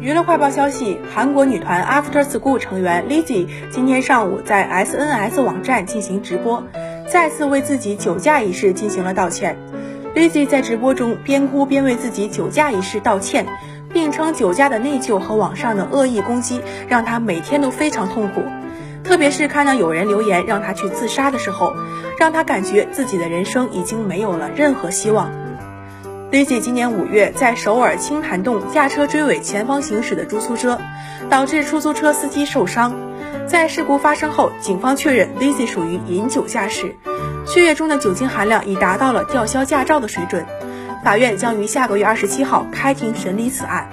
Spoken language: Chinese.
娱乐快报消息：韩国女团 After School 成员 Lizzy 今天上午在 SNS 网站进行直播，再次为自己酒驾一事进行了道歉。Lizzy 在直播中边哭边为自己酒驾一事道歉，并称酒驾的内疚和网上的恶意攻击让她每天都非常痛苦，特别是看到有人留言让她去自杀的时候，让她感觉自己的人生已经没有了任何希望。Lizzy 今年五月在首尔清潭洞驾车追尾前方行驶的出租车，导致出租车司机受伤。在事故发生后，警方确认 Lizzy 属于饮酒驾驶，血液中的酒精含量已达到了吊销驾照的水准。法院将于下个月二十七号开庭审理此案。